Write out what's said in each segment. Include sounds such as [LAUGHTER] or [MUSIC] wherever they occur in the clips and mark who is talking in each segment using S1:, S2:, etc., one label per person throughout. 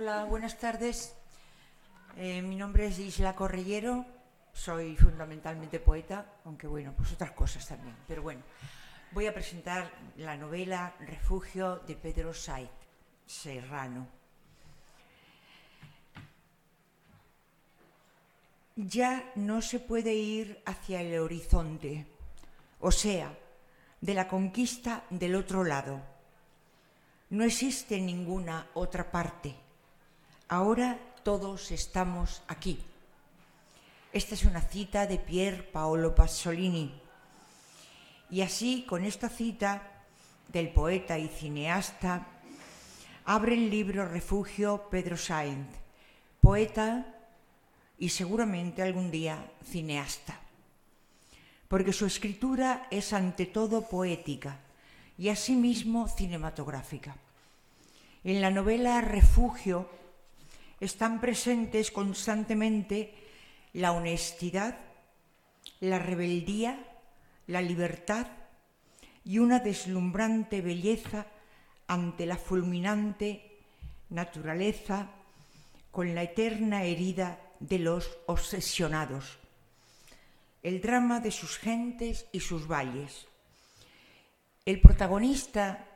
S1: Hola, buenas tardes. Eh, mi nombre es Isla Correllero, soy fundamentalmente poeta, aunque bueno, pues otras cosas también. Pero bueno, voy a presentar la novela Refugio de Pedro Saiz Serrano. Ya no se puede ir hacia el horizonte, o sea, de la conquista del otro lado. No existe ninguna otra parte. Ahora todos estamos aquí. Esta es una cita de Pier Paolo Pasolini. Y así, con esta cita del poeta y cineasta, abre el libro Refugio Pedro Sáenz, poeta y seguramente algún día cineasta. Porque su escritura es ante todo poética y asimismo cinematográfica. En la novela Refugio están presentes constantemente la honestidad, la rebeldía, la libertad y una deslumbrante belleza ante la fulminante naturaleza con la eterna herida de los obsesionados, el drama de sus gentes y sus valles. El protagonista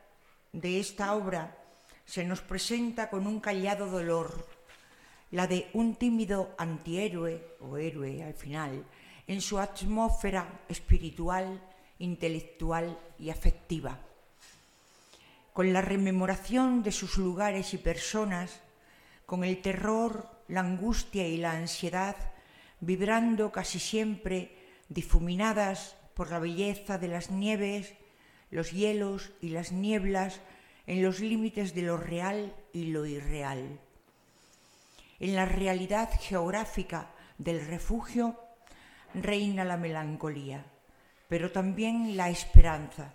S1: de esta obra se nos presenta con un callado dolor, la de un tímido antihéroe o héroe al final, en su atmósfera espiritual, intelectual y afectiva. Con la rememoración de sus lugares y personas, con el terror, la angustia y la ansiedad, vibrando casi siempre difuminadas por la belleza de las nieves, los hielos y las nieblas en los límites de lo real y lo irreal. En la realidad geográfica del refugio reina la melancolía, pero también la esperanza,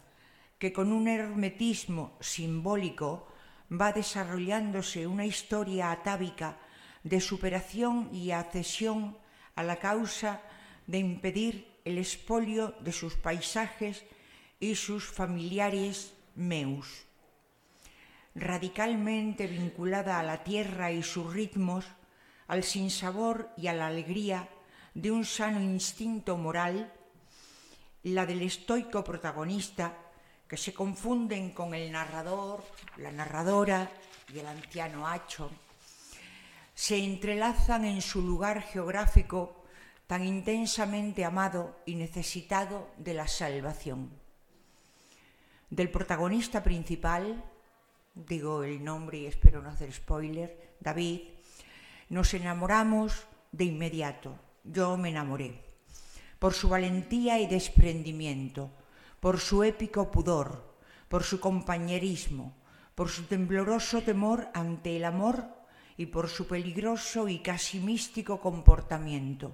S1: que con un hermetismo simbólico va desarrollándose una historia atávica de superación y accesión a la causa de impedir el expolio de sus paisajes y sus familiares meus. Radicalmente vinculada a la tierra y sus ritmos, al sinsabor y a la alegría de un sano instinto moral, la del estoico protagonista, que se confunden con el narrador, la narradora y el anciano hacho, se entrelazan en su lugar geográfico tan intensamente amado y necesitado de la salvación. Del protagonista principal, digo el nombre y espero no hacer spoiler, David, nos enamoramos de inmediato. Yo me enamoré. Por su valentía y desprendimiento, por su épico pudor, por su compañerismo, por su tembloroso temor ante el amor y por su peligroso y casi místico comportamiento,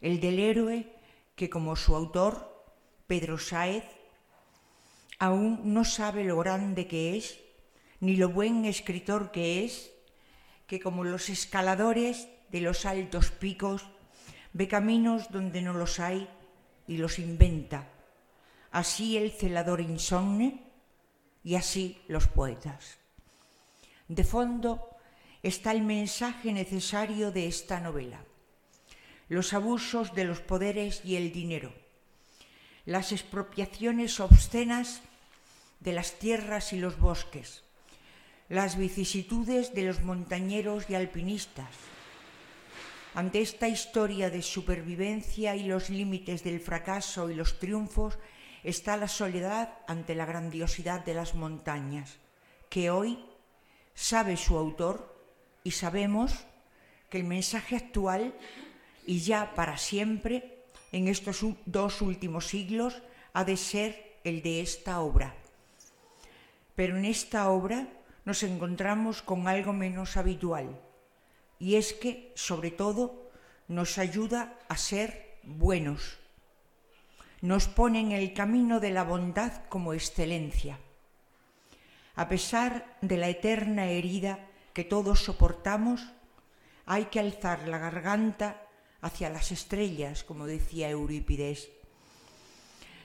S1: el del héroe que como su autor, Pedro Sáez, aún no sabe lo grande que es, ni lo buen escritor que es, que como los escaladores de los altos picos, ve caminos donde no los hay y los inventa. Así el celador insomne y así los poetas. De fondo está el mensaje necesario de esta novela. Los abusos de los poderes y el dinero. Las expropiaciones obscenas de las tierras y los bosques las vicisitudes de los montañeros y alpinistas. Ante esta historia de supervivencia y los límites del fracaso y los triunfos está la soledad ante la grandiosidad de las montañas, que hoy sabe su autor y sabemos que el mensaje actual y ya para siempre en estos dos últimos siglos ha de ser el de esta obra. Pero en esta obra nos encontramos con algo menos habitual, y es que, sobre todo, nos ayuda a ser buenos. Nos pone en el camino de la bondad como excelencia. A pesar de la eterna herida que todos soportamos, hay que alzar la garganta hacia las estrellas, como decía Eurípides.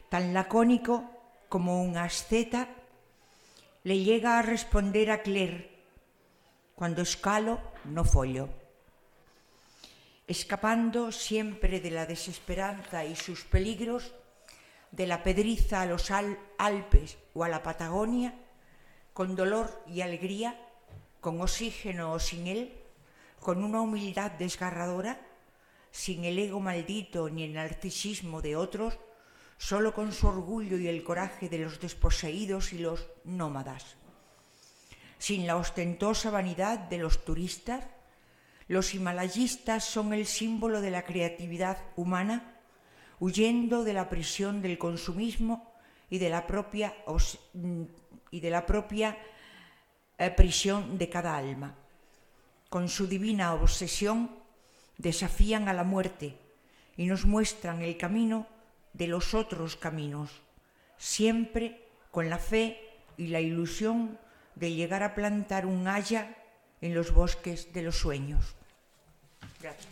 S1: Tan lacónico como un asceta le llega a responder a Claire Cuando escalo, no follo. Escapando siempre de la desesperanza y sus peligros, de la pedriza a los Alpes o a la Patagonia, con dolor y alegría, con oxígeno o sin él, con una humildad desgarradora, sin el ego maldito ni el narcisismo de otros, solo con su orgullo y el coraje de los desposeídos y los nómadas. Sin la ostentosa vanidad de los turistas, los himalayistas son el símbolo de la creatividad humana, huyendo de la prisión del consumismo y de la propia, y de la propia eh, prisión de cada alma. Con su divina obsesión desafían a la muerte y nos muestran el camino de los otros caminos, siempre con la fe y la ilusión de llegar a plantar un haya en los bosques de los sueños. Gracias.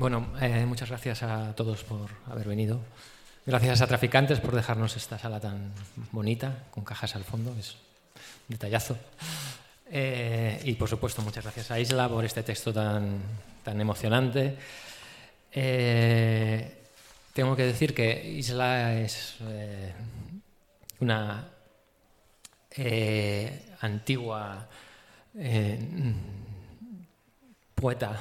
S2: Bueno, eh, muchas gracias a todos por haber venido. Gracias a Traficantes por dejarnos esta sala tan bonita, con cajas al fondo, es un detallazo. Eh, y por supuesto, muchas gracias a Isla por este texto tan, tan emocionante. Eh, tengo que decir que Isla es eh, una antigua poeta.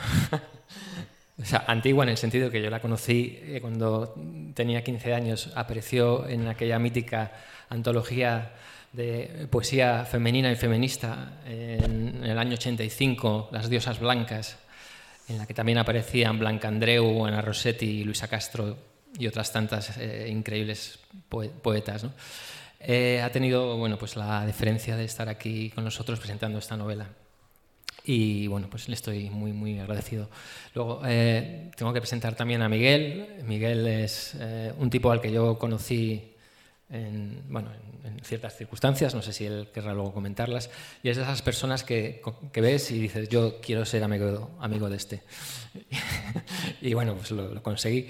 S2: [LAUGHS] o sea, antigua en el sentido que yo la conocí cuando tenía 15 años, apareció en aquella mítica antología de poesía femenina y feminista en el año 85, Las diosas blancas, en la que también aparecían Blanca Andreu, Ana Rossetti, Luisa Castro y otras tantas eh, increíbles poetas. Eh, ha tenido bueno, pues la deferencia de estar aquí con nosotros presentando esta novela. Y bueno, pues le estoy muy, muy agradecido. Luego, eh, tengo que presentar también a Miguel. Miguel es un tipo al que yo conocí en, bueno, en, ciertas circunstancias, no sé si él querrá luego comentarlas, y es de esas personas que, que ves y dices, yo quiero ser amigo, amigo de este. [LAUGHS] y bueno, pues lo, conseguí.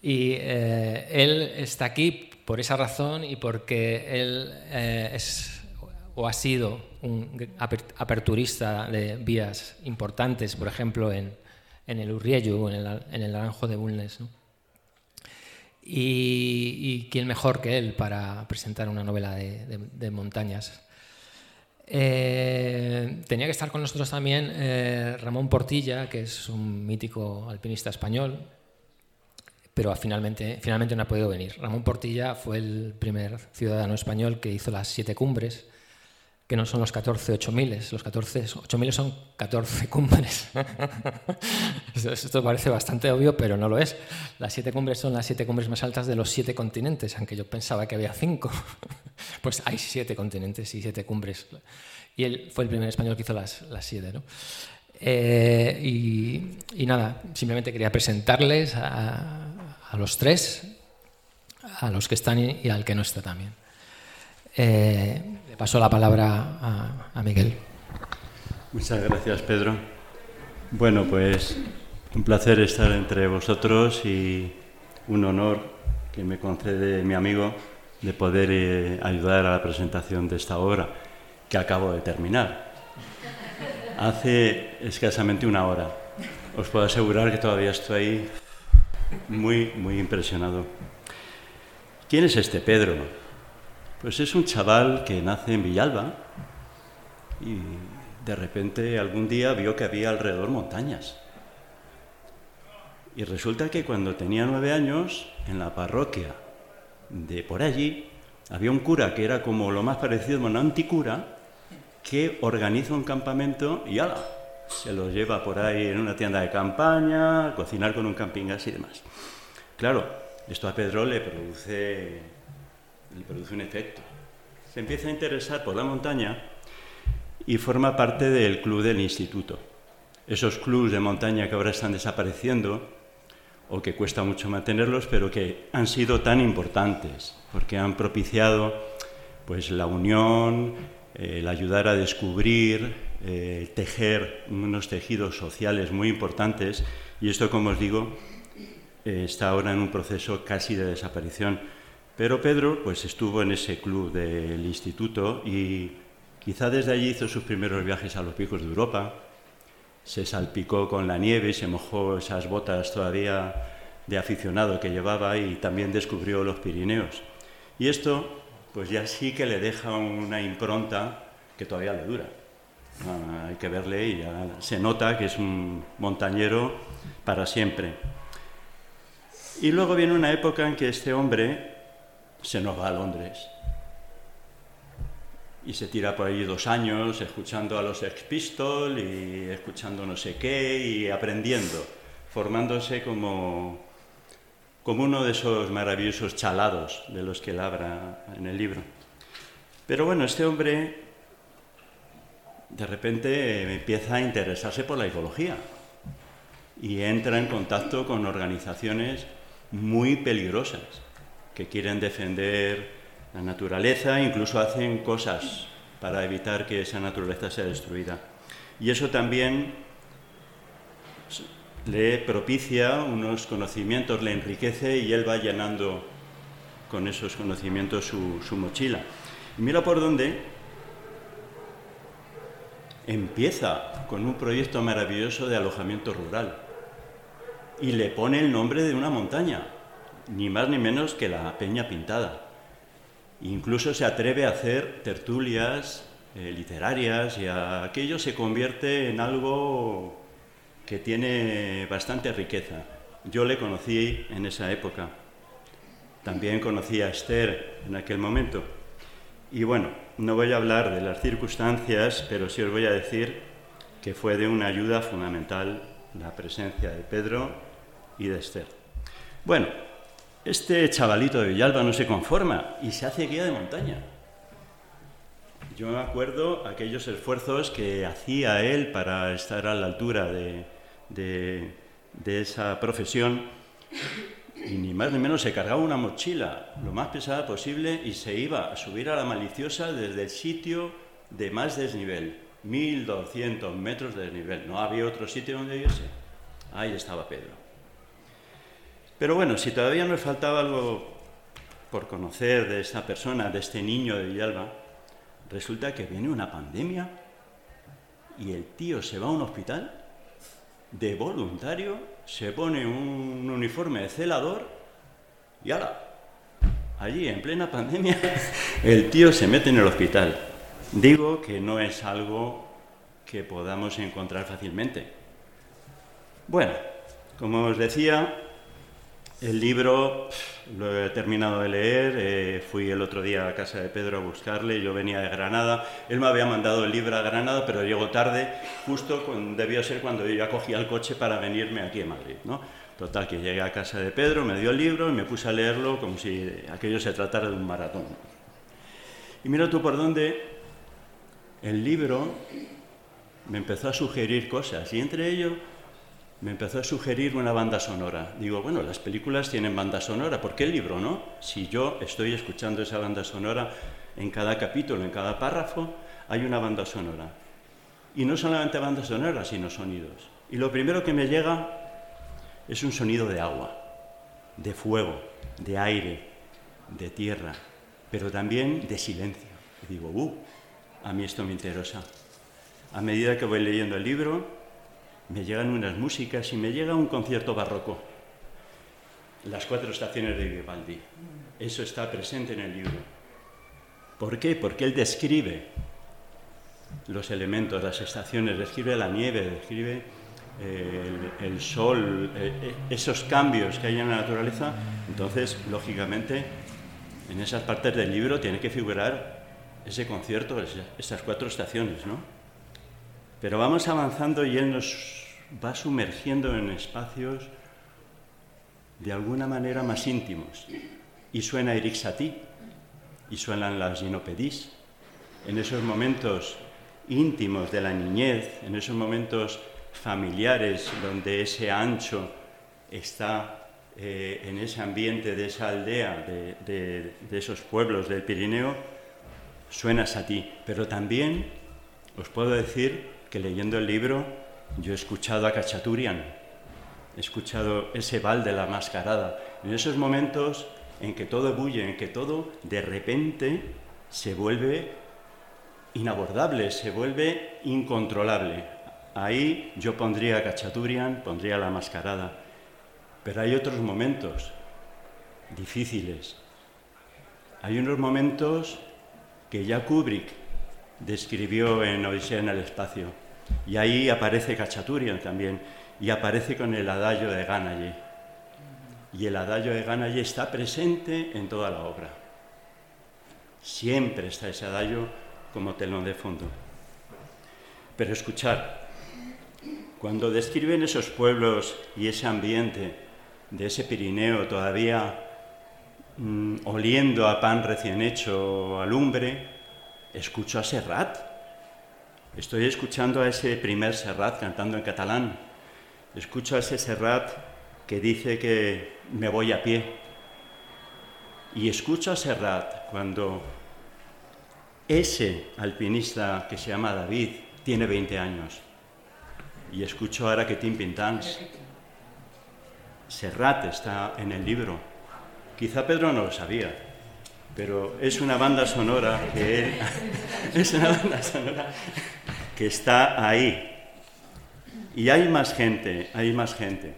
S2: Y eh, él está aquí por esa razón y porque él eh, es o ha sido un aperturista de vías importantes, por ejemplo, en, en el Urriello, en el, en el Naranjo de Bulnes. ¿no? Y, quién mejor que él para presentar una novela de, montañas. Eh, tenía que estar con nosotros también eh, Ramón Portilla, que es un mítico alpinista español, pero finalmente, finalmente no ha podido venir. Ramón Portilla fue el primer ciudadano español que hizo las siete cumbres que no son los 14 8000, los 14 8000 son 14 [LAUGHS] cumbres. Esto parece bastante obvio, pero no lo es. Las siete cumbres son las siete cumbres más altas de los siete continentes, aunque yo pensaba que había cinco. [LAUGHS] Pues hay siete continentes y siete cumbres. Y él fue el primer español que hizo las, las siete. ¿no? Eh, y, nada, simplemente quería presentarles a, a, los tres, a los que están y, al que no está también. Eh, le paso la palabra a, Miguel.
S3: Muchas gracias, Pedro. Bueno, pues un placer estar entre vosotros y un honor que me concede mi amigo de poder eh, ayudar a la presentación de esta obra que acabo de terminar. Hace escasamente una hora. Os puedo asegurar que todavía estoy muy, muy impresionado. ¿Quién es este Pedro? Pues es un chaval que nace en Villalba y de repente algún día vio que había alrededor montañas. Y resulta que cuando tenía nueve años, en la parroquia de por allí, había un cura que era como lo más parecido a un anticura, que organiza un campamento y ala, se lo lleva por ahí en una tienda de campaña, cocinar con un camping gas y demás. Claro, esto a Pedro le produce le produce un efecto. Se empieza a interesar por la montaña y forma parte del club del instituto. Esos clubes de montaña que ahora están desapareciendo o que cuesta mucho mantenerlos, pero que han sido tan importantes porque han propiciado pues la unión, el ayudar a descubrir, tejer unos tejidos sociales muy importantes y esto, como os digo, eh, está ahora en un proceso casi de desaparición. Pero Pedro pues estuvo en ese club del instituto y quizá desde allí hizo sus primeros viajes a los picos de Europa, se salpicó con la nieve y se mojó esas botas todavía de aficionado que llevaba y también descubrió los Pirineos. Y esto pues ya sí que le deja una impronta que todavía le dura. Ah, hay que verle y ya se nota que es un montañero para siempre. Y luego viene una época en que este hombre se nos va a Londres y se tira por allí dos años escuchando a los Ex Pistols y escuchando no sé qué y aprendiendo, formándose como, como uno de esos maravillosos chalados de los que él habla en el libro. Pero bueno, este hombre de repente empieza a interesarse por la ecología y entra en contacto con organizaciones muy peligrosas que quieren defender la naturaleza, incluso hacen cosas para evitar que esa naturaleza sea destruida. Y eso también le propicia unos conocimientos, le enriquece y él va llenando con esos conocimientos su, su mochila. Y mira por dónde empieza con un proyecto maravilloso de alojamiento rural y le pone el nombre de una montaña, ni más ni menos que la Peña Pintada. Incluso se atreve a hacer tertulias eh, literarias y aquello se convierte en algo que tiene bastante riqueza. Yo le conocí en esa época. También conocí a Esther en aquel momento. Y bueno, no voy a hablar de las circunstancias, pero sí os voy a decir que fue de una ayuda fundamental la presencia de Pedro y de Esther. Bueno, este chavalito de Villalba no se conforma y se hace guía de montaña. Yo me acuerdo aquellos esfuerzos que hacía él para estar a la altura de, de esa profesión y ni más ni menos se cargaba una mochila lo más pesada posible y se iba a subir a la maliciosa desde el sitio de más desnivel, 1200 metros de desnivel. No había otro sitio donde irse. Ahí estaba Pedro. Pero bueno, si todavía nos faltaba algo por conocer de esta persona, de este niño de Villalba, resulta que viene una pandemia y el tío se va a un hospital de voluntario, se pone un uniforme de celador y ala, allí en plena pandemia, [LAUGHS] el tío se mete en el hospital. Digo que no es algo que podamos encontrar fácilmente. Bueno, como os decía, el libro lo he terminado de leer, eh, fui el otro día a casa de Pedro a buscarle, yo venía de Granada, él me había mandado el libro a Granada, pero llegó tarde, justo debió ser cuando yo ya cogía el coche para venirme aquí a Madrid. ¿no? Total, que llegué a casa de Pedro, me dio el libro y me puse a leerlo como si aquello se tratara de un maratón. Y mira tú por dónde el libro me empezó a sugerir cosas, y entre ellos me empezó a sugerir una banda sonora. Digo, bueno, las películas tienen banda sonora, ¿por qué el libro no? Si yo estoy escuchando esa banda sonora en cada capítulo, en cada párrafo, hay una banda sonora. Y no solamente banda sonora, sino sonidos. Y lo primero que me llega es un sonido de agua, de fuego, de aire, de tierra, pero también de silencio. Y digo, uh, a mí esto me interesa. A medida que voy leyendo el libro, me llegan unas músicas y me llega un concierto barroco. Las cuatro estaciones de Vivaldi. Eso está presente en el libro. ¿Por qué? Porque él describe los elementos, las estaciones, describe la nieve, describe eh, el, sol, eh, eh, esos cambios que hay en la naturaleza. Entonces, lógicamente, en esas partes del libro tiene que figurar ese concierto, esas cuatro estaciones, ¿no? Pero vamos avanzando y Él nos va sumergiendo en espacios de alguna manera más íntimos. Y suena Eric Satie, y suenan las ginopedis. En esos momentos íntimos de la niñez, en esos momentos familiares donde ese ancho está eh, en ese ambiente de esa aldea, de, de esos pueblos del Pirineo, suena Satie. Pero también os puedo decir que leyendo el libro yo he escuchado a Cachaturian he escuchado ese bal de la mascarada. En esos momentos en que todo bulle, en que todo de repente se vuelve inabordable, se vuelve incontrolable. Ahí yo pondría Cachaturian, pondría la mascarada. Pero hay otros momentos difíciles. Hay unos momentos que ya Kubrick describió en Odisea en el espacio. Y ahí aparece Cachaturian también, y aparece con el adagio de Ganaye. Y el adagio de Ganaye está presente en toda la obra. Siempre está ese adagio como telón de fondo. Pero escuchar, cuando describen esos pueblos y ese ambiente de ese Pirineo todavía mm, oliendo a pan recién hecho, a lumbre, escucho a Serrat. Estoy escuchando a ese primer Serrat cantando en catalán. Escucho a ese Serrat que dice que me voy a pie. Y escucho a Serrat cuando ese alpinista que se llama David tiene 20 años. Y escucho ahora que Tim Pintans. Serrat está en el libro. Quizá Pedro no lo sabía, pero es una banda sonora que [LAUGHS] es una banda sonora que está ahí. Y hay más gente, hay más gente.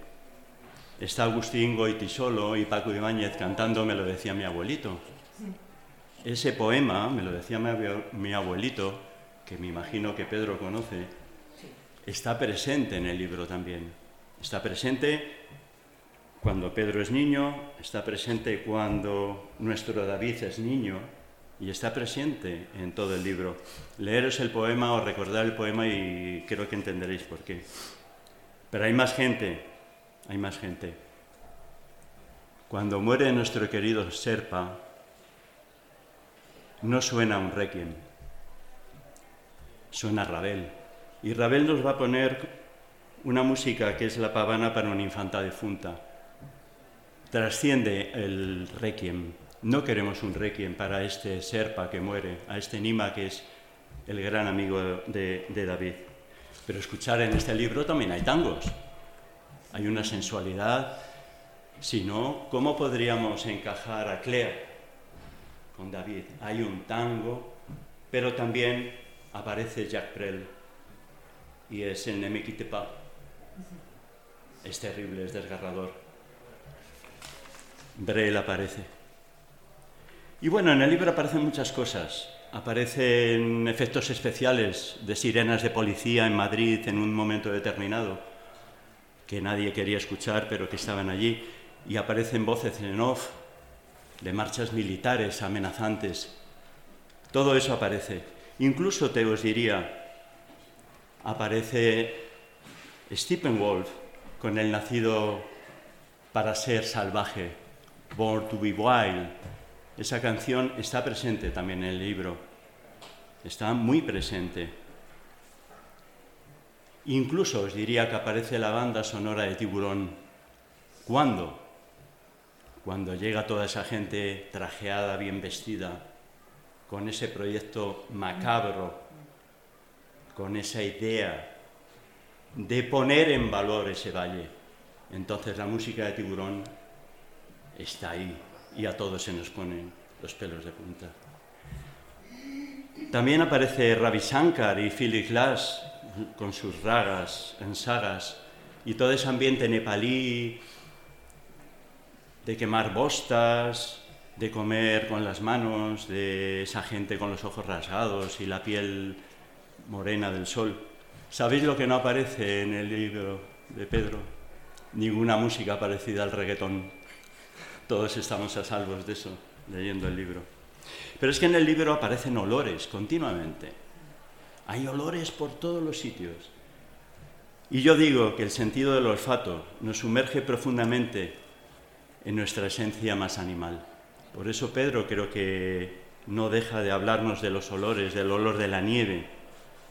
S3: Está Agustín Goitisolo y Paco Ibáñez cantando, me lo decía mi abuelito. Ese poema, me lo decía mi abuelito, que me imagino que Pedro conoce, está presente en el libro también. Está presente cuando Pedro es niño, está presente cuando nuestro David es niño y está presente en todo el libro. Leeros el poema o recordar el poema y creo que entenderéis por qué. Pero hay más gente, hay más gente. Cuando muere nuestro querido Serpa, no suena un requiem, suena Rabel. Y Rabel nos va a poner una música que es la pavana para una infanta defunta. Trasciende el requiem. No queremos un requiem para este Serpa que muere, a este Nima que es el gran amigo de, David. Pero escuchar en este libro también hay tangos. Hay una sensualidad. Si no, ¿cómo podríamos encajar a Claire con David. Hay un tango, pero también aparece Jacques Brel y es el Ne me quitte pas. Es terrible, es desgarrador. Brel aparece. Y bueno, en el libro aparecen muchas cosas. Aparecen efectos especiales de sirenas de policía en Madrid en un momento determinado, que nadie quería escuchar, pero que estaban allí. Y aparecen voces en off de marchas militares amenazantes. Todo eso aparece. Incluso te os diría, aparece Steppenwolf con el nacido para ser salvaje, Born to be Wild. Esa canción está presente también en el libro, está muy presente. Incluso os diría que aparece la banda sonora de Tiburón. ¿Cuándo? cuando llega toda esa gente trajeada, bien vestida, con ese proyecto macabro, con esa idea de poner en valor ese valle. Entonces la música de tiburón está ahí y a todos se nos ponen los pelos de punta. También aparece Ravi Shankar y Philip Glass con sus ragas en sagas y todo ese ambiente nepalí de quemar bostas, de comer con las manos, de esa gente con los ojos rasgados y la piel morena del sol. ¿Sabéis lo que no aparece en el libro de Pedro? Ninguna música parecida al reggaetón. Todos estamos a salvos de eso, leyendo el libro. Pero es que en el libro aparecen olores continuamente. Hay olores por todos los sitios. Y yo digo que el sentido del olfato nos sumerge profundamente en nuestra esencia más animal. Por eso Pedro creo que no deja de hablarnos de los olores, del olor de la nieve.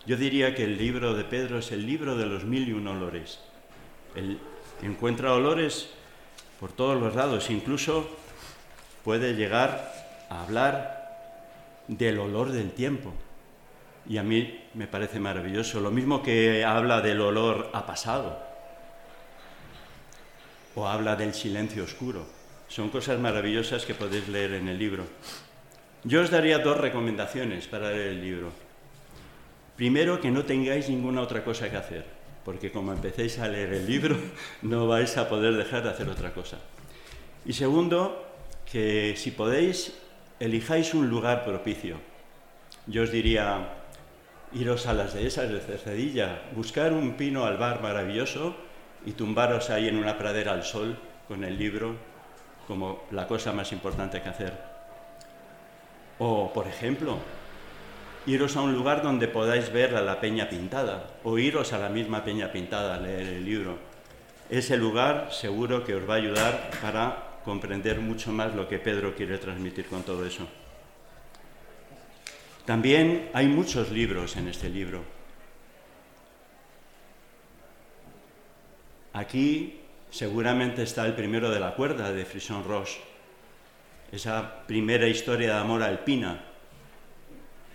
S3: Yo diría que el libro de Pedro es el libro de los mil y un olores. Él encuentra olores por todos los lados, incluso puede llegar a hablar del olor del tiempo. Y a mí me parece maravilloso. Lo mismo que habla del olor a pasado. o habla del silencio oscuro. Son cosas maravillosas que podéis leer en el libro. Yo os daría dos recomendaciones para leer el libro. Primero, que no tengáis ninguna otra cosa que hacer, porque como empecéis a leer el libro, [LAUGHS] no vais a poder dejar de hacer otra cosa. Y segundo, que si podéis, elijáis un lugar propicio. Yo os diría, iros a las dehesas de Cercedilla, buscar un pino albar maravilloso y tumbaros ahí en una pradera al sol con el libro como la cosa más importante que hacer. O, por ejemplo, iros a un lugar donde podáis ver a la peña pintada, o iros a la misma peña pintada a leer el libro. Ese lugar seguro que os va a ayudar para comprender mucho más lo que Pedro quiere transmitir con todo eso. También hay muchos libros en este libro. Aquí seguramente está el primero de la cuerda de Frisson Roche, esa primera historia de amor alpina.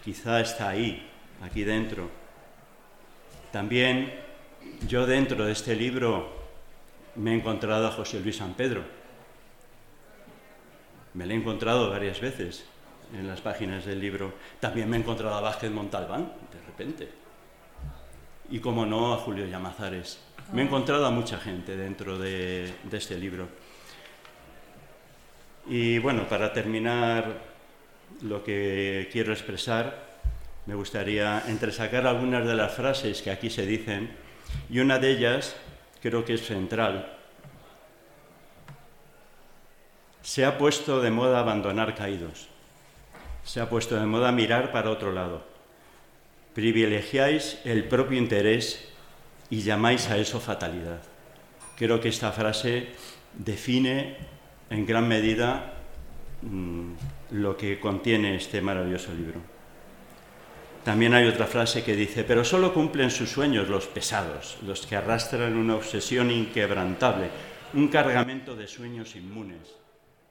S3: Quizá está ahí, aquí dentro. También yo dentro de este libro me he encontrado a José Luis San Pedro. Me lo he encontrado varias veces en las páginas del libro. También me he encontrado a Vázquez Montalbán, de repente. Y como no, a Julio Llamazares. Me he encontrado a mucha gente dentro de, de este libro. Y bueno, para terminar lo que quiero expresar, me gustaría entresacar algunas de las frases que aquí se dicen, y una de ellas creo que es central. Se ha puesto de moda abandonar caídos se ha puesto de moda mirar para otro lado. Privilegiáis el propio interés y llamáis a eso fatalidad. Creo que esta frase define en gran medida mm, lo que contiene este maravilloso libro. También hay otra frase que dice, pero solo cumplen sus sueños los pesados, los que arrastran una obsesión inquebrantable, un cargamento de sueños inmunes.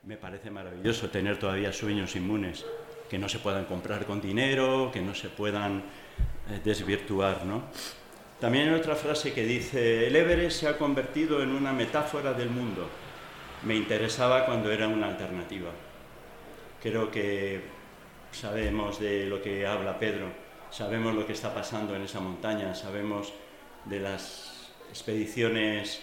S3: Me parece maravilloso tener todavía sueños inmunes, que no se puedan comprar con dinero, que no se puedan eh, desvirtuar. ¿no? También hay otra frase que dice, el Everest se ha convertido en una metáfora del mundo. Me interesaba cuando era una alternativa. Creo que sabemos de lo que habla Pedro, sabemos lo que está pasando en esa montaña, sabemos de las expediciones,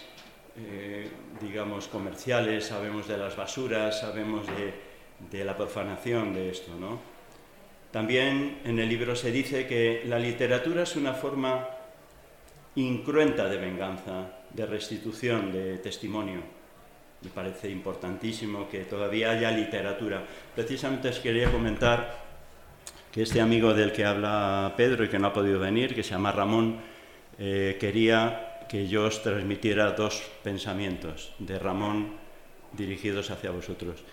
S3: eh, digamos, comerciales, sabemos de las basuras, sabemos de de la profanación de esto. ¿no? También en el libro se dice que la literatura es una forma incruenta de venganza, de restitución, de testimonio. Me parece importantísimo que todavía haya literatura. Precisamente os quería comentar que este amigo del que habla Pedro y que no ha podido venir, que se llama Ramón, eh, quería que yo os transmitiera dos pensamientos de Ramón dirigidos hacia vosotros.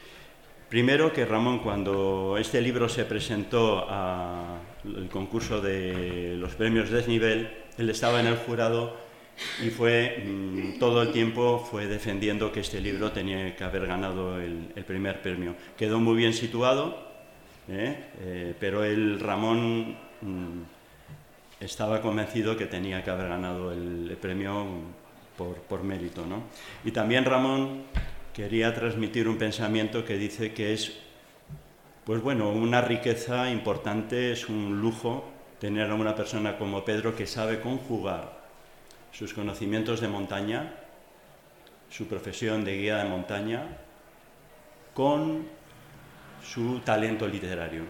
S3: Primero que Ramón, cuando este libro se presentó al concurso de los premios Desnivel, él estaba en el jurado y fue mm, todo el tiempo fue defendiendo que este libro tenía que haber ganado el, primer premio. Quedó muy bien situado, ¿eh? Eh, pero el Ramón mm, estaba convencido que tenía que haber ganado el, premio por, por mérito. ¿no? Y también Ramón quería transmitir un pensamiento que dice que es, pues bueno, una riqueza importante, es un lujo tener a una persona como Pedro que sabe conjugar sus conocimientos de montaña, su profesión de guía de montaña, con su talento literario.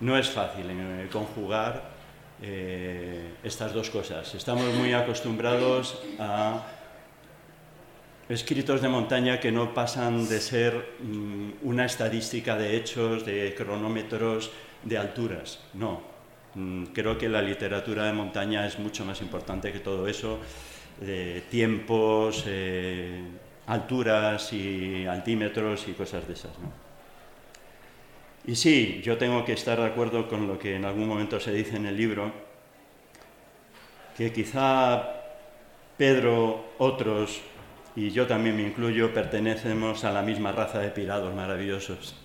S3: No es fácil eh, conjugar eh, estas dos cosas. Estamos muy acostumbrados a escritos de montaña que no pasan de ser mm, una estadística de hechos, de cronómetros, de alturas. No. Mm, creo que la literatura de montaña es mucho más importante que todo eso, de tiempos, eh, alturas y altímetros y cosas de esas. Y sí, yo tengo que estar de acuerdo con lo que en algún momento se dice en el libro, que quizá Pedro, otros, y yo también me incluyo, pertenecemos a la misma raza de pirados maravillosos.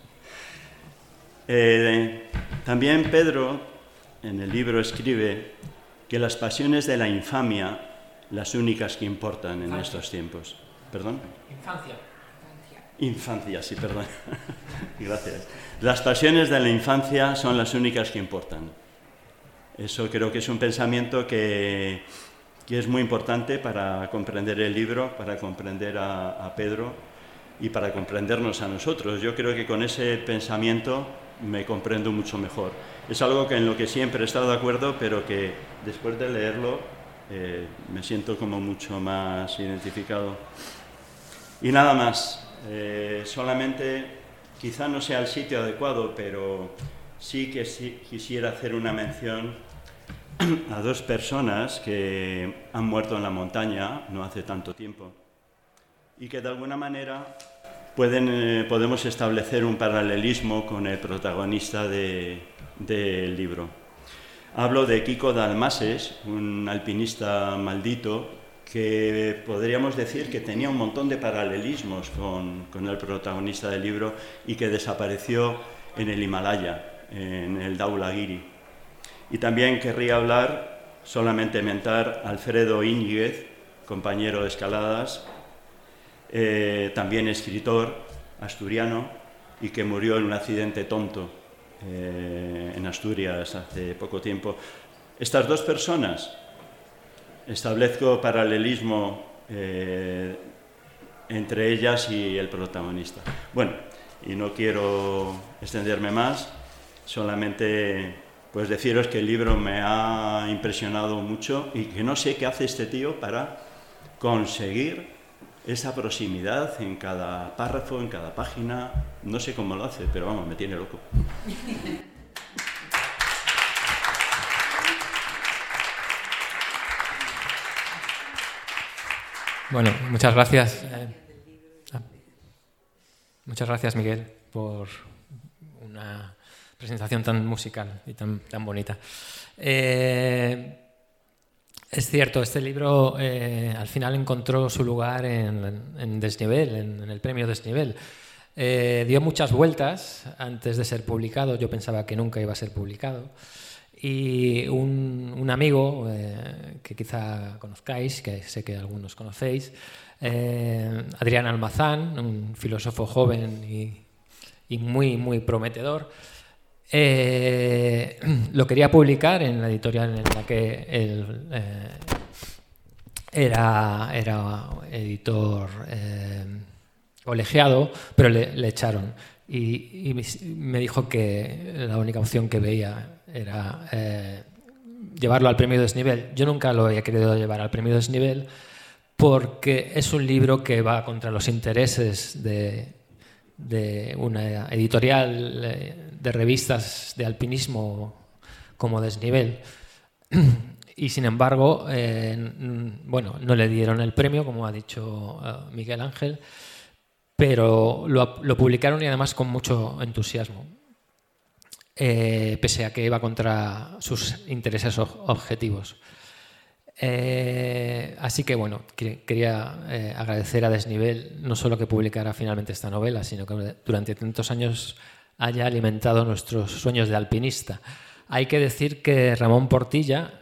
S3: Eh, también Pedro en el libro escribe que las pasiones de la infamia, las únicas que importan en estos tiempos. Perdón.
S2: Infancia.
S3: Infancia, sí, perdón. [LAUGHS] Gracias. Las pasiones de la infancia son las únicas que importan. Eso creo que es un pensamiento que, que es muy importante para comprender el libro, para comprender a, a Pedro y para comprendernos a nosotros. Yo creo que con ese pensamiento me comprendo mucho mejor. Es algo que en lo que siempre he estado de acuerdo, pero que después de leerlo eh, me siento como mucho más identificado. Y nada más, eh, solamente quizá no sea el sitio adecuado, pero sí que quisiera hacer una mención [CLEARS THROAT] a dos personas que han muerto en la montaña no hace tanto tiempo y que de alguna manera pueden, eh, podemos establecer un paralelismo con el protagonista del de, libro. Hablo de Kiko Dalmases, un alpinista maldito que podríamos decir que tenía un montón de paralelismos con, con, el protagonista del libro y que desapareció en el Himalaya, en el Daulagiri. Y también querría hablar, solamente mentar, Alfredo Íñiguez, compañero de escaladas, eh, también escritor asturiano y que murió en un accidente tonto eh, en Asturias hace poco tiempo. Estas dos personas establezco paralelismo eh, entre ellas y el protagonista. Bueno, y no quiero extenderme más, solamente pues deciros que el libro me ha impresionado mucho y que no sé qué hace este tío para conseguir esa proximidad en cada párrafo, en cada página, no sé cómo lo hace, pero vamos, me tiene loco.
S2: Bueno, muchas gracias. Eh, ah, muchas gracias, Miguel, por una presentación tan musical y tan, tan bonita. Eh, es cierto, este libro eh, al final encontró su lugar en, Desnivel, en, el premio Desnivel. dio muchas vueltas antes de ser publicado, yo pensaba que nunca iba a ser publicado. Y un, amigo eh, que quizá conozcáis, que sé que algunos conocéis, eh, Adrián Almazán, un filósofo joven y, muy, muy prometedor, eh, [CLEARS THROAT] lo quería publicar en la editorial en la que él era, era editor colegiado, pero le, echaron. y me dijo que la única opción que veía era eh, llevarlo al premio desnivel. Yo nunca lo había querido llevar al premio desnivel porque es un libro que va contra los intereses de, una editorial eh, de revistas de alpinismo como desnivel. [CLEARS THROAT] Y sin embargo, eh, bueno, no le dieron el premio, como ha dicho Miguel Ángel, pero lo publicaron y además con mucho entusiasmo. Eh, pese a que iba contra sus intereses objetivos. Eh, así que bueno, quería eh, agradecer a Desnivel no solo que publicara finalmente esta novela, sino que durante tantos años haya alimentado nuestros sueños de alpinista. Hay que decir que Ramón Portilla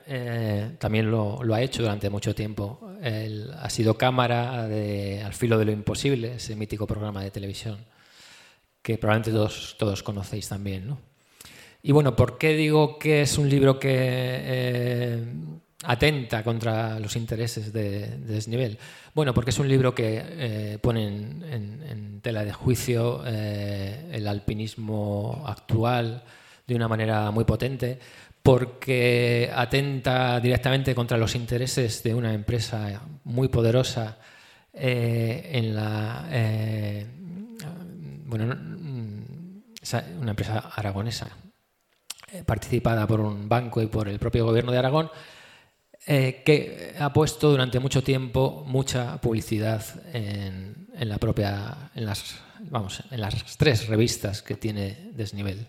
S2: también lo, ha hecho durante mucho tiempo. Él ha sido cámara de Al filo de lo imposible, ese mítico programa de televisión que probablemente todos, todos conocéis también. ¿no? Y bueno, ¿por qué digo que es un libro que eh, atenta contra los intereses de, desnivel? Bueno, porque es un libro que eh, pone en, tela de juicio eh, el alpinismo actual de una manera muy potente, porque atenta directamente contra los intereses de una empresa muy poderosa en la bueno, una empresa aragonesa eh, participada por un banco y por el propio gobierno de Aragón, eh, que ha puesto durante mucho tiempo mucha publicidad en, la propia, en las, vamos, en las tres revistas que tiene Desnivel.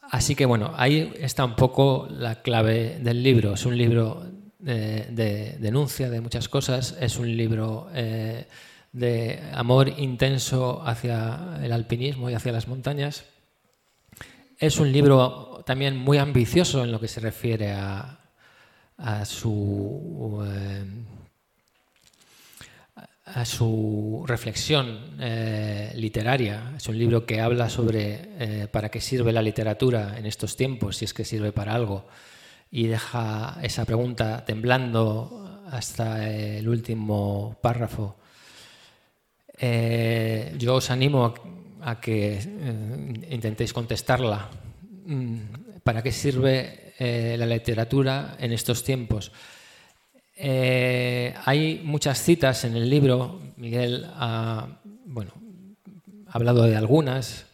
S2: Así que bueno, ahí está un poco la clave del libro. Es un libro de, denuncia de muchas cosas, es un libro eh, de amor intenso hacia el alpinismo y hacia las montañas es un libro también muy ambicioso en lo que se refiere a, su, eh, a su reflexión eh, literaria. Es un libro que habla sobre eh, para qué sirve la literatura en estos tiempos, si es que sirve para algo, y deja esa pregunta temblando hasta el último párrafo. Yo os animo a, que intentéis contestarla. Mm, ¿Para qué sirve la literatura en estos tiempos? Eh, hay muchas citas en el libro, Miguel ha, bueno, hablado de algunas.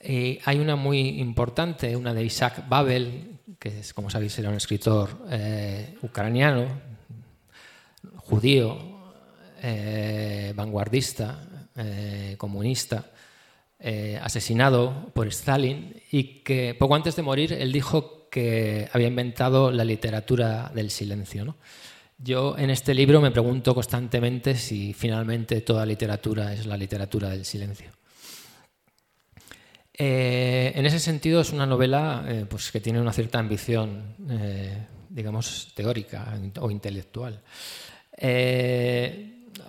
S2: hay una muy importante, una de Isaac Babel, que es, como sabéis era un escritor eh, ucraniano, judío, eh, vanguardista, comunista, asesinado por Stalin y que poco antes de morir él dijo que había inventado la literatura del silencio. Yo en este libro me pregunto constantemente si finalmente toda literatura es la literatura del silencio. Eh, en ese sentido es una novela eh, pues, que tiene una cierta ambición, eh, digamos, teórica o intelectual.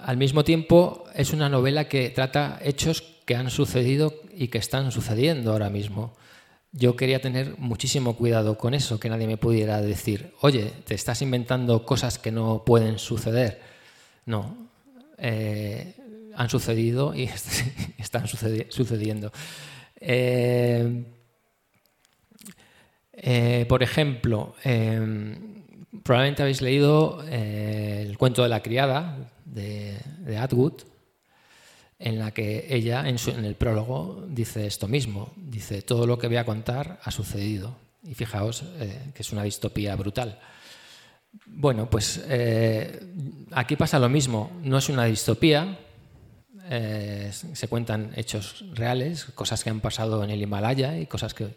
S2: Al mismo tiempo es una novela que trata hechos que han sucedido y que están sucediendo ahora mismo yo quería tener muchísimo cuidado con eso, que nadie me pudiera decir, oye, te estás inventando cosas que no pueden suceder. No, eh, han sucedido y [LAUGHS] están sucediendo. Eh, eh, por ejemplo, probablemente habéis leído el cuento de la criada de, Atwood, en la que ella en, el prólogo dice esto mismo, dice, todo lo que voy a contar ha sucedido. Y fijaos eh, que es una distopía brutal. Bueno, pues eh, aquí pasa lo mismo, no es una distopía, eh, se cuentan hechos reales, cosas que han pasado en el Himalaya y cosas que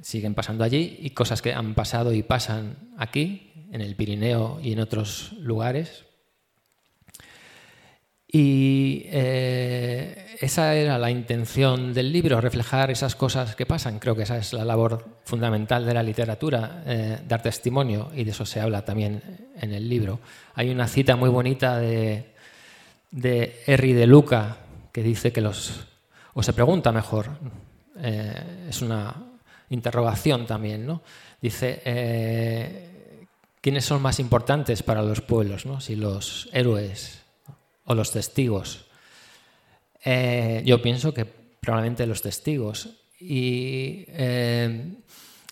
S2: siguen pasando allí y cosas que han pasado y pasan aquí, en el Pirineo y en otros lugares. Y eh, esa era la intención del libro, reflejar esas cosas que pasan. Creo que esa es la labor fundamental de la literatura, eh, dar testimonio, y de eso se habla también en el libro. Hay una cita muy bonita de, de Henry de Luca que dice que los, o se pregunta mejor, eh, es una interrogación también, ¿no? Dice, ¿quiénes son más importantes para los pueblos? ¿no? Si los héroes o los testigos. Eh, yo pienso que probablemente los testigos. Y eh,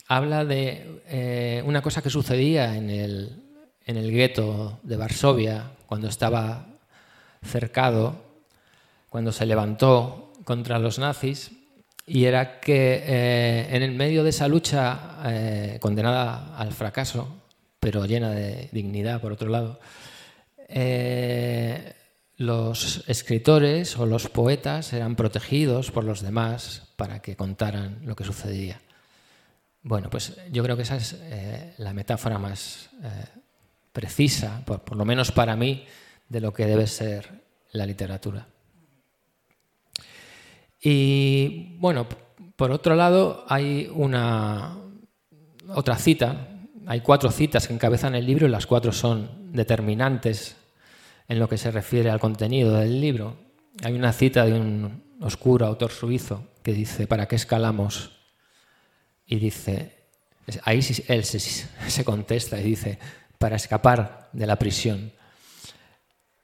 S2: habla de eh, una cosa que sucedía en el, en el gueto de Varsovia cuando estaba cercado, cuando se levantó contra los nazis, y era que en el medio de esa lucha condenada al fracaso, pero llena de dignidad por otro lado, los escritores o los poetas eran protegidos por los demás para que contaran lo que sucedía. Bueno, pues yo creo que esa es eh, la metáfora más eh, precisa, por, lo menos para mí, de lo que debe ser la literatura. Y bueno, por otro lado, hay una otra cita, hay cuatro citas que encabezan el libro y las cuatro son determinantes en lo que se refiere al contenido del libro. Hay una cita de un oscuro autor suizo que dice, ¿para qué escalamos? Y dice, ahí él [LAUGHS] se, contesta y dice, para escapar de la prisión.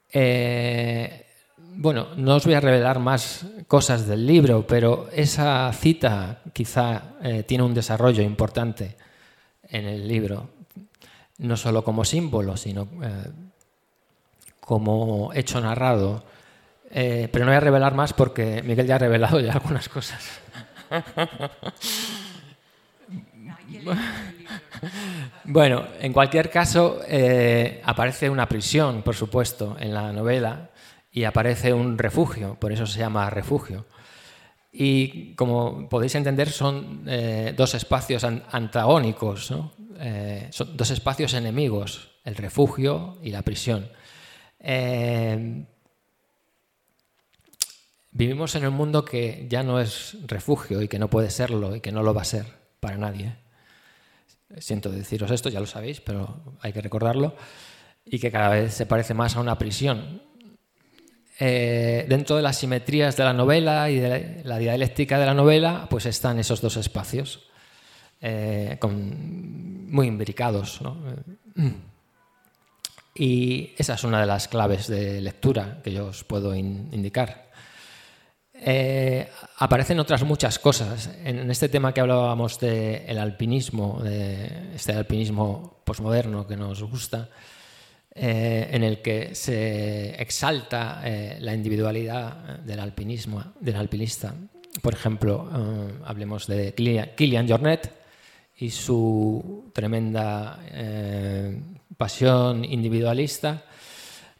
S2: Eh, bueno, no os voy a revelar más cosas del libro, pero esa cita quizá eh, tiene un desarrollo importante en el libro, no solo como símbolo, sino eh, como hecho narrado. Eh, pero no voy a revelar más porque Miguel ya ha revelado ya [LAUGHS] algunas cosas. bueno, en cualquier caso, eh, aparece una prisión, por supuesto, en la novela y aparece un refugio, por eso se llama refugio. Y como podéis entender, son eh, dos espacios antagónicos, son dos espacios enemigos, el refugio y la prisión. Eh, vivimos en un mundo que ya no es refugio y que no puede serlo y que no lo va a ser para nadie. Siento deciros esto, ya lo sabéis, pero hay que recordarlo. y que cada vez se parece más a una prisión. Eh, dentro de las simetrías de la novela y de la dialéctica de la novela, pues están esos dos espacios eh, muy imbricados. Y esa es una de las claves de lectura que yo os puedo indicar. Eh, aparecen otras muchas cosas. En este tema que hablábamos del alpinismo, de este alpinismo posmoderno que nos gusta, eh, en el que se exalta eh, la individualidad del alpinismo, del alpinista. Por ejemplo, hablemos de Kilian Jornet y su tremenda pasión individualista,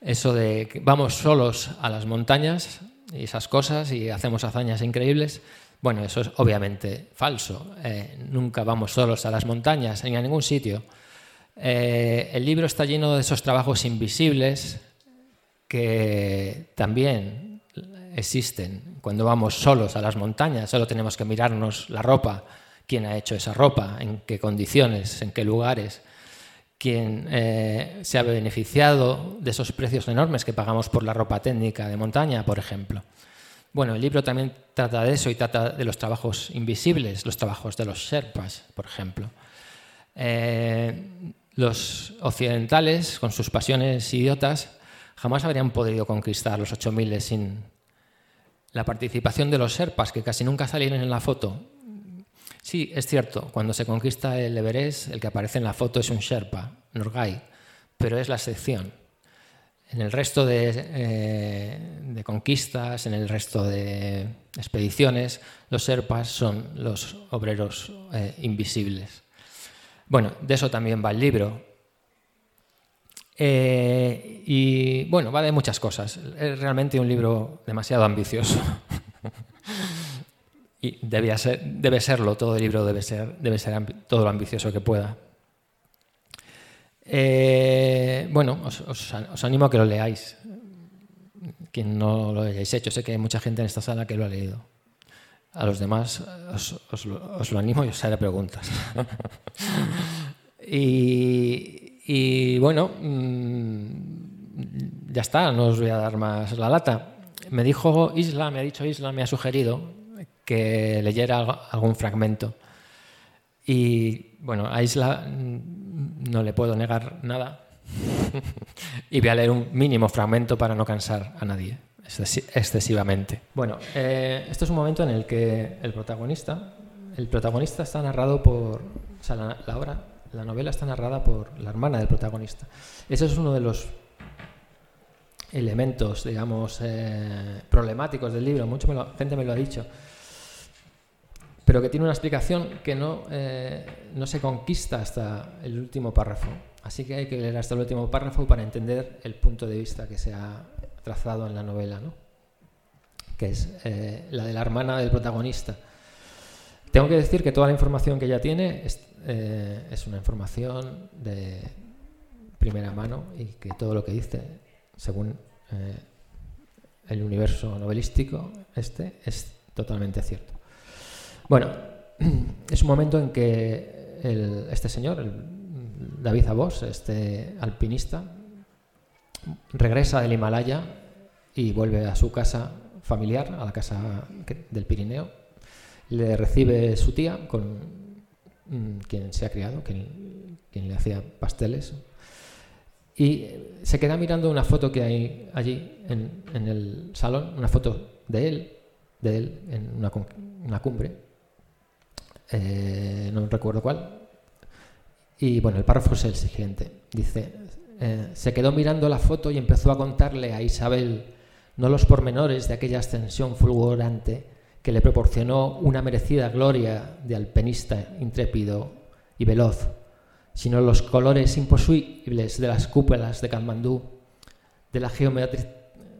S2: eso de que vamos solos a las montañas y esas cosas y hacemos hazañas increíbles. Bueno, eso es obviamente falso. Eh, nunca vamos solos a las montañas, ni a ningún sitio. Eh, el libro está lleno de esos trabajos invisibles que también existen. Cuando vamos solos a las montañas, solo tenemos que mirarnos la ropa, quién ha hecho esa ropa, en qué condiciones, en qué lugares, quién eh, se ha beneficiado de esos precios enormes que pagamos por la ropa técnica de montaña, por ejemplo. Bueno, el libro también trata de eso y trata de los trabajos invisibles, los trabajos de los Sherpas, por ejemplo. Eh, los occidentales, con sus pasiones idiotas, jamás habrían podido conquistar los 8000 sin la participación de los Sherpas, que casi nunca salen en la foto, Sí, es cierto, cuando se conquista el Everest, el que aparece en la foto es un Sherpa, Norgay, pero es la excepción. En el resto de, eh, conquistas, en el resto de expediciones, los Sherpas son los obreros eh, invisibles. Bueno, de eso también va el libro. Eh, y bueno, va de muchas cosas. Es realmente un libro demasiado ambicioso. Y ser, debe serlo, todo el libro debe ser, debe ser todo lo ambicioso que pueda. Eh, bueno, os, animo a que lo leáis. Quien no lo hayáis hecho, sé que hay mucha gente en esta sala que lo ha leído. A los demás os, lo, animo y os haré preguntas. [LAUGHS] y, y, bueno, mm, ya está, no os voy a dar más la lata. Me dijo Isla, me ha dicho Isla, me ha sugerido que leyera algún fragmento. Y bueno, a Isla no le puedo negar nada. [LAUGHS] y voy a leer un mínimo fragmento para no cansar a nadie excesivamente. Bueno, eh, esto es un momento en el que el protagonista, el protagonista está narrado por, o sea, la, obra, la novela está narrada por la hermana del protagonista. Ese es uno de los elementos, digamos, eh, problemáticos del libro. Mucha gente me lo ha dicho pero que tiene una explicación que no, eh, no se conquista hasta el último párrafo. Así que hay que leer hasta el último párrafo para entender el punto de vista que se ha trazado en la novela, ¿no? que es eh, la de la hermana del protagonista. Tengo que decir que toda la información que ella tiene es, eh, es una información de primera mano y que todo lo que dice, según el universo novelístico, este es totalmente cierto. Bueno, [CLEARS THROAT] es un momento en que este señor, David Abos, este alpinista, regresa del Himalaya y vuelve a su casa familiar, a la casa del Pirineo. Le recibe su tía, con mm, quien se ha criado, quien, le hacía pasteles. Y se queda mirando una foto que hay allí en, el salón, una foto de él, de él en una cumbre. Eh, no recuerdo cuál. Y bueno, el párrafo es el siguiente. Dice, eh, se quedó mirando la foto y empezó a contarle a Isabel no los pormenores de aquella ascensión fulgurante que le proporcionó una merecida gloria de alpinista intrépido y veloz, sino los colores imposibles de las cúpulas de Katmandú, de la geometría,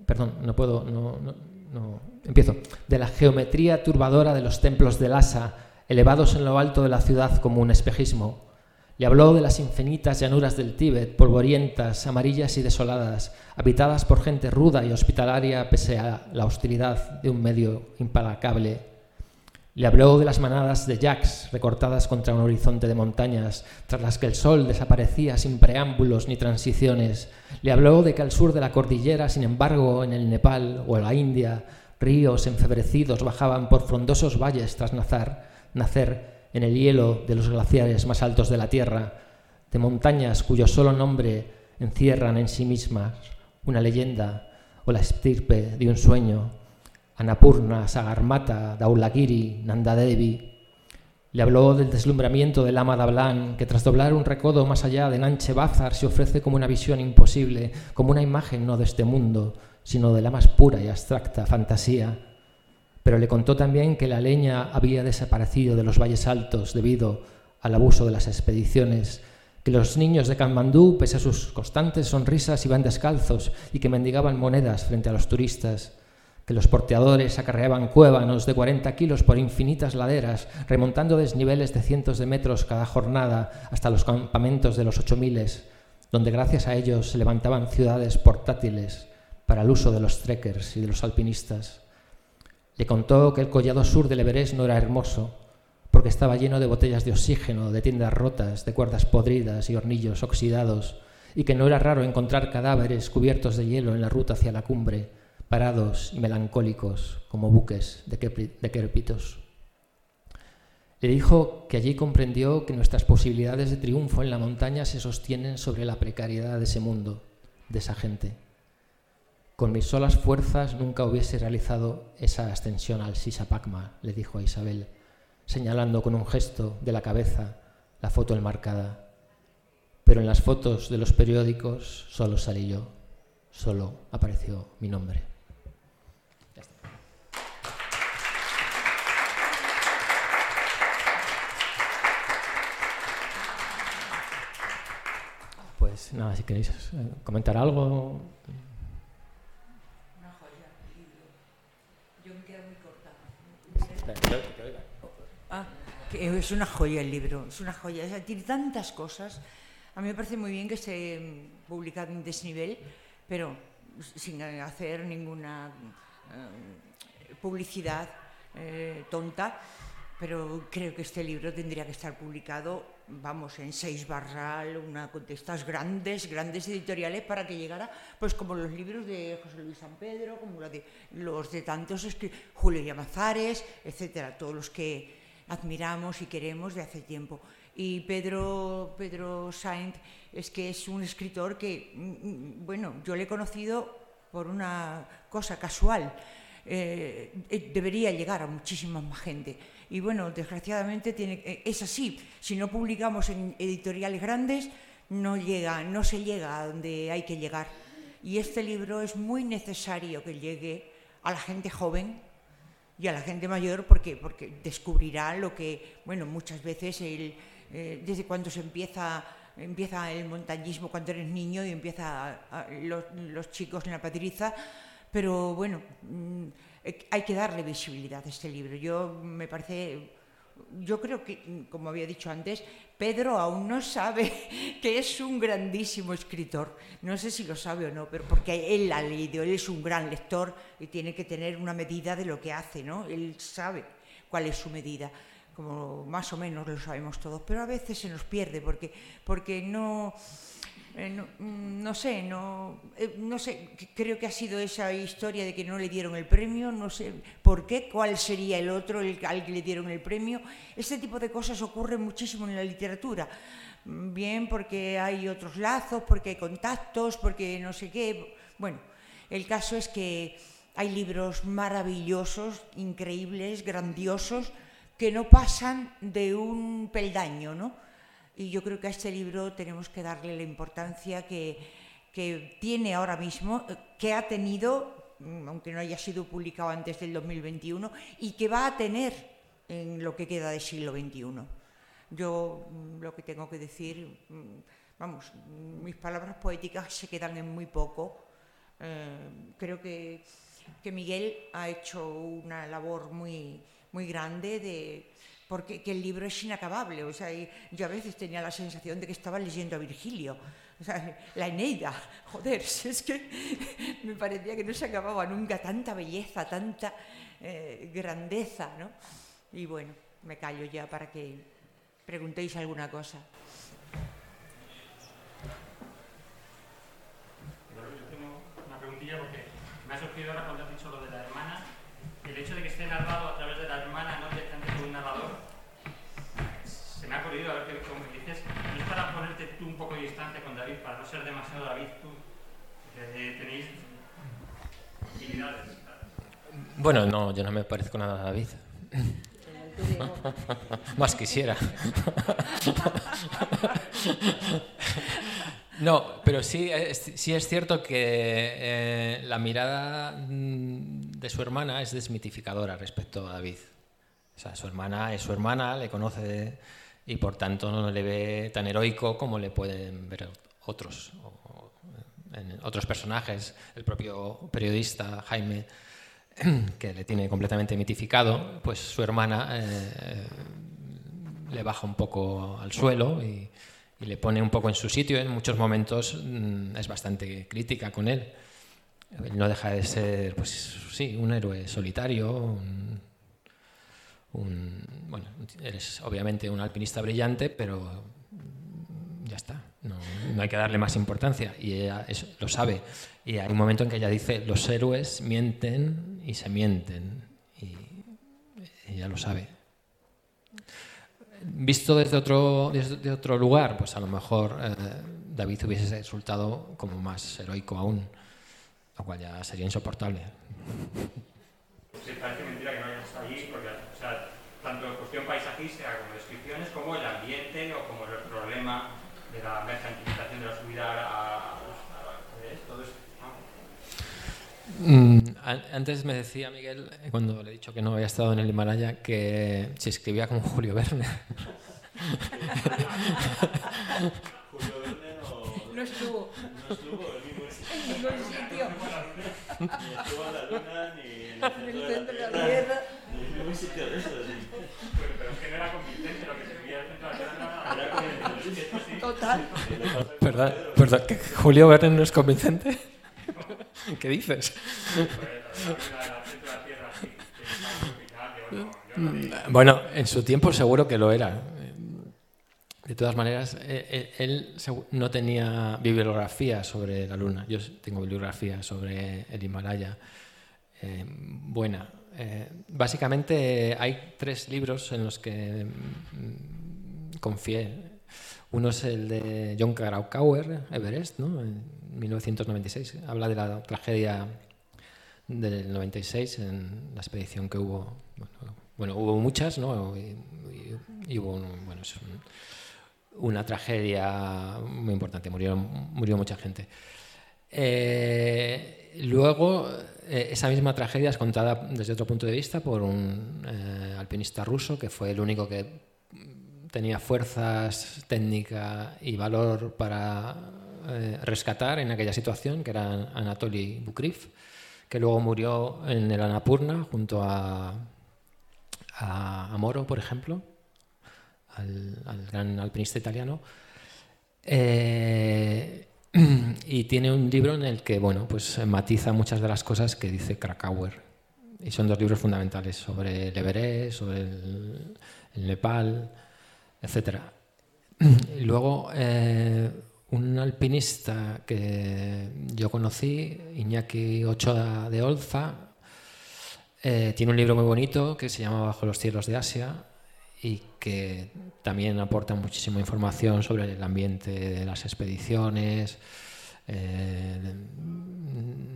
S2: perdón, no puedo, no, no, no, empiezo, de la geometría turbadora de los templos de Lhasa, elevados en lo alto de la ciudad como un espejismo. Le habló de las infinitas llanuras del Tíbet, polvorientas, amarillas y desoladas, habitadas por gente ruda y hospitalaria pese a la hostilidad de un medio implacable. Le habló de las manadas de jacks recortadas contra un horizonte de montañas, tras las que el sol desaparecía sin preámbulos ni transiciones. Le habló de que al sur de la cordillera, sin embargo, en el Nepal o en la India, ríos enfebrecidos bajaban por frondosos valles tras nacer, nacer en el hielo de los glaciares más altos de la Tierra, de montañas cuyo solo nombre encierran en sí mismas una leyenda o la estirpe de un sueño Anapurna, Sagarmata, Daulagiri, Nandadevi. Le habló del deslumbramiento del Lama Dablan, que tras doblar un recodo más allá de Nanche Bazar se ofrece como una visión imposible, como una imagen no de este mundo, sino de la más pura y abstracta fantasía. Pero le contó también que la leña había desaparecido de los valles altos debido al abuso de las expediciones, que los niños de Kanmandú, pese a sus constantes sonrisas, iban descalzos y que mendigaban monedas frente a los turistas que los porteadores acarreaban cuévanos de 40 kilos por infinitas laderas, remontando desniveles de cientos de metros cada jornada hasta los campamentos de los ocho miles, donde gracias a ellos se levantaban ciudades portátiles para el uso de los trekkers y de los alpinistas. Le contó que el collado sur del Everest no era hermoso, porque estaba lleno de botellas de oxígeno, de tiendas rotas, de cuerdas podridas y hornillos oxidados, y que no era raro encontrar cadáveres cubiertos de hielo en la ruta hacia la cumbre, parados y melancólicos como buques de querpitos. Le dijo que allí comprendió que nuestras posibilidades de triunfo en la montaña se sostienen sobre la precariedad de ese mundo, de esa gente. Con mis solas fuerzas nunca hubiese realizado esa ascensión al Sisapacma, le dijo a Isabel, señalando con un gesto de la cabeza la foto enmarcada. Pero en las fotos de los periódicos solo salí yo, solo apareció mi nombre. Pues nada, si queréis eh, comentar algo.
S1: Una joya, Yo me quedo muy corta. Ah, es una joya el libro, es una joya. tiene tantas cosas. A mí me parece muy bien que esté publicado en desnivel, pero sin hacer ninguna eh, publicidad eh, tonta pero creo que este libro tendría que estar publicado, vamos, en seis barral, una de estas grandes, grandes editoriales para que llegara, pues como los libros de José Luis San Pedro, como los de, los de tantos, Julio Llamazares, etcétera, todos los que admiramos y queremos de hace tiempo. Y Pedro, Pedro Sainz es que es un escritor que, mm, bueno, yo le he conocido por una cosa casual. Eh, eh, debería llegar a muchísima más gente y bueno, desgraciadamente tiene, eh, es así. Si no publicamos en editoriales grandes, no, llega, no se llega a donde hay que llegar. Y este libro es muy necesario que llegue a la gente joven y a la gente mayor porque, porque descubrirá lo que, bueno, muchas veces el, eh, desde cuando se empieza, empieza el montañismo, cuando eres niño y empieza los, los, chicos en la patriza, pero bueno... Eh, hay que darle visibilidad a este libro. Yo me parece, yo creo que, como había dicho antes, Pedro aún no sabe [LAUGHS] que es un grandísimo escritor. No sé si lo sabe o no, pero porque él ha leído, él es un gran lector y tiene que tener una medida de lo que hace, ¿no? Él sabe cuál es su medida como más o menos lo sabemos todos, pero a veces se nos pierde porque, porque no, eh, mm, no, sé, no, eh, no sé, creo que ha sido esa historia de que no le dieron el premio, no sé por qué, cuál sería el otro el, al que le dieron el premio. Este tipo de cosas ocurren muchísimo en la literatura, bien porque hay otros lazos, porque hay contactos, porque no sé qué. Bueno, el caso es que hay libros maravillosos, increíbles, grandiosos, que no pasan de un peldaño, ¿no? Y yo creo que a este libro tenemos que darle la importancia que, tiene ahora mismo, que ha tenido, mm, aunque no haya sido publicado antes del 2021, y que va a tener en lo que queda del siglo XXI. Yo mm, lo que tengo que decir, mm, vamos, mis palabras poéticas se quedan en muy poco. Eh, creo que, que Miguel ha hecho una labor muy, muy grande de porque que el libro es inacabable. O sea, yo a veces tenía la sensación de que estaba leyendo a Virgilio. O sea, la Eneida, [LAUGHS] joder, es que [LAUGHS] me parecía que no se acababa nunca tanta belleza, tanta eh, grandeza, ¿no? Y bueno, me callo ya para que preguntéis alguna cosa.
S2: Porque me ha surgido ahora cuando has dicho lo de la hermana. El hecho de que esté narrado a través de la hermana, no directamente con un narrador, se me ha ocurrido, a ver qué cómo dices, no es para ponerte tú un poco de distancia con David, para no ser demasiado David tú, que tenéis habilidades. Bueno, no, yo no me parezco nada a David. [LAUGHS] Más quisiera. [LAUGHS] No, pero sí, sí es cierto que eh, la mirada mm, de su hermana es desmitificadora respecto a David. O sea, su hermana es su hermana, le conoce y por tanto no le ve tan heroico como le pueden ver otros, otros personajes. El propio periodista Jaime [CLEARS THROAT] que le tiene completamente mitificado, pues su hermana eh, le baja un poco al suelo y, le pone un poco en su sitio. En muchos momentos mm, es bastante crítica con él. no deja de ser, pues sí, un héroe solitario. bueno, eres obviamente un alpinista brillante, pero ya está. No, hay que darle más importancia. Y ella lo sabe. Y hay un momento en que ella dice, los héroes mienten y se mienten. Y ella lo sabe. Visto desde otro, desde otro lugar, pues a lo mejor eh, David hubiese resultado como más heroico aún, lo cual ya sería insoportable. Sí, parece mentira que no hayas estado allí, porque o sea, tanto cuestión paisajística como descripciones, como el ambiente o como el problema de la mercantilización de la subida a, a, todo eso. Mm, antes me decía Miguel, eh, cuando le he dicho que no había estado en el Himalaya, que se escribía como Julio Verne.
S1: Julio Verne no... No estuvo. No estuvo en ningún sitio. Ni estuvo en la luna, ni en el centro de la Tierra. Ni en ningún sitio de eso, sí. Pero es que no era convincente lo que el centro de la Tierra. Era convincente. Total.
S2: ¿Verdad? ¿Verdad que Julio Verne no es convincente? [LAUGHS] [LAUGHS] ¿Qué dices? [LAUGHS] Bueno, en su tiempo seguro que lo era. De todas maneras, eh, eh, él no tenía bibliografía sobre la Luna. Yo tengo bibliografía sobre el Himalaya eh, buena. básicamente hay tres libros en los que mm, confié. Uno es el de John Krakauer, Everest, ¿no? 1996. Habla de la tragedia del 96 en la expedición que hubo. Bueno, hubo muchas, ¿no? Y, hubo bueno, una tragedia muy importante, murió, murió mucha gente. Eh, luego, eh, esa misma tragedia es contada desde otro punto de vista por un eh, alpinista ruso que fue el único que tenía fuerzas, técnica y valor para eh, rescatar en aquella situación, que era Anatoly Bukriv, que luego murió en el Annapurna junto a, a, Moro, por ejemplo, al, gran alpinista italiano. Eh, [CLEARS THROAT] y tiene un libro en el que bueno, pues matiza muchas de las cosas que dice Krakauer. Y son dos libros fundamentales sobre el Everest, sobre el, Nepal, etc. [CLEARS THROAT] Y luego eh, un alpinista que yo conocí, Iñaki Ochoa de Olza, eh, tiene un libro muy bonito que se llama Bajo los cielos de Asia y que también aporta muchísima información sobre el ambiente de las expediciones, eh,